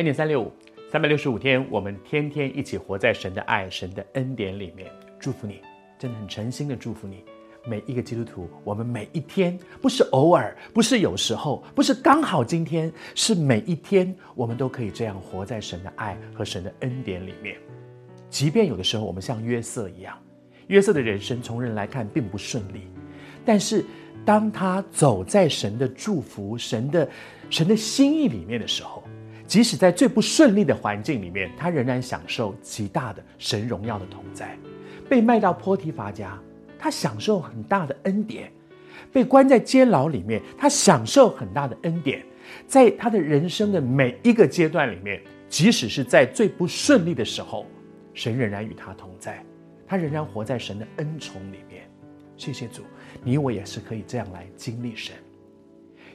恩典三六五，三百六十五天，我们天天一起活在神的爱、神的恩典里面。祝福你，真的很诚心的祝福你。每一个基督徒，我们每一天，不是偶尔，不是有时候，不是刚好今天，是每一天，我们都可以这样活在神的爱和神的恩典里面。即便有的时候我们像约瑟一样，约瑟的人生从人来看并不顺利，但是当他走在神的祝福、神的神的心意里面的时候，即使在最不顺利的环境里面，他仍然享受极大的神荣耀的同在。被卖到波提乏家。他享受很大的恩典，被关在监牢里面，他享受很大的恩典。在他的人生的每一个阶段里面，即使是在最不顺利的时候，神仍然与他同在，他仍然活在神的恩宠里面。谢谢主，你我也是可以这样来经历神。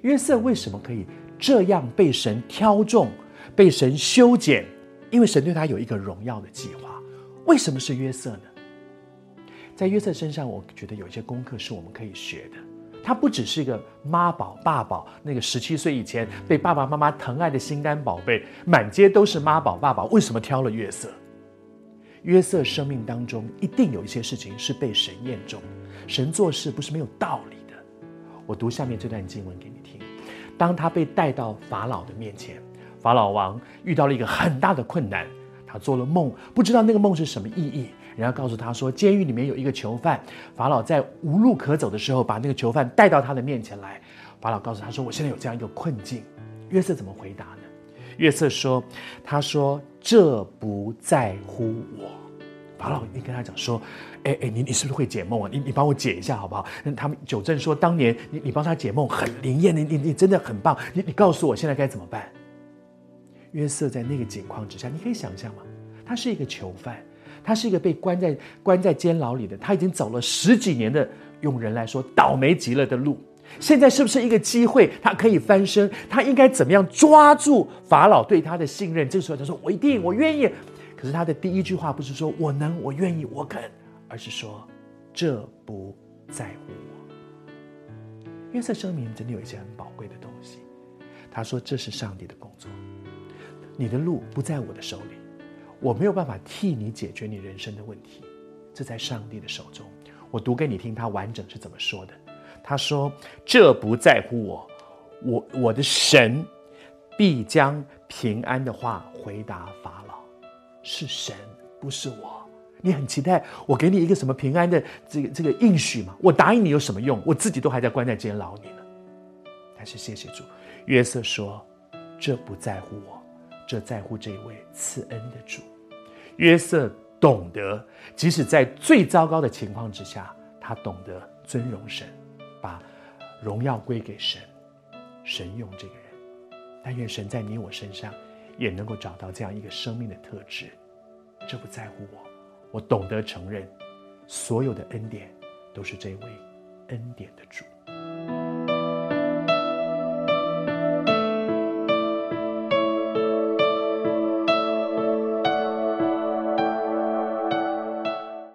约瑟为什么可以这样被神挑中，被神修剪？因为神对他有一个荣耀的计划。为什么是约瑟呢？在约瑟身上，我觉得有一些功课是我们可以学的。他不只是一个妈宝爸宝，那个十七岁以前被爸爸妈妈疼爱的心肝宝贝，满街都是妈宝爸宝。为什么挑了约瑟？约瑟生命当中一定有一些事情是被神验中，神做事不是没有道理的。我读下面这段经文给你听。当他被带到法老的面前，法老王遇到了一个很大的困难，他做了梦，不知道那个梦是什么意义。人家告诉他说，监狱里面有一个囚犯，法老在无路可走的时候，把那个囚犯带到他的面前来。法老告诉他说：“我现在有这样一个困境。”约瑟怎么回答呢？约瑟说：“他说这不在乎我。”法老你跟他讲说：“哎哎，你你是不是会解梦啊？你你帮我解一下好不好？”那他们纠正说：“当年你你帮他解梦很灵验，你你你真的很棒。你你告诉我现在该怎么办？”约瑟在那个境况之下，你可以想象吗？他是一个囚犯。他是一个被关在关在监牢里的，他已经走了十几年的，用人来说倒霉极了的路。现在是不是一个机会，他可以翻身？他应该怎么样抓住法老对他的信任？这时候他说：“我一定，我愿意。”可是他的第一句话不是说“我能，我愿意，我肯”，而是说：“这不在乎我。”约瑟生命真的有一些很宝贵的东西。他说：“这是上帝的工作，你的路不在我的手里。”我没有办法替你解决你人生的问题，这在上帝的手中。我读给你听，他完整是怎么说的。他说：“这不在乎我，我我的神必将平安的话回答法老。是神，不是我。你很期待我给你一个什么平安的这个这个应许吗？我答应你有什么用？我自己都还在关在监牢里呢。但是谢谢主，约瑟说：这不在乎我。”这在乎这位赐恩的主，约瑟懂得，即使在最糟糕的情况之下，他懂得尊荣神，把荣耀归给神，神用这个人。但愿神在你我身上也能够找到这样一个生命的特质。这不在乎我，我懂得承认，所有的恩典都是这位恩典的主。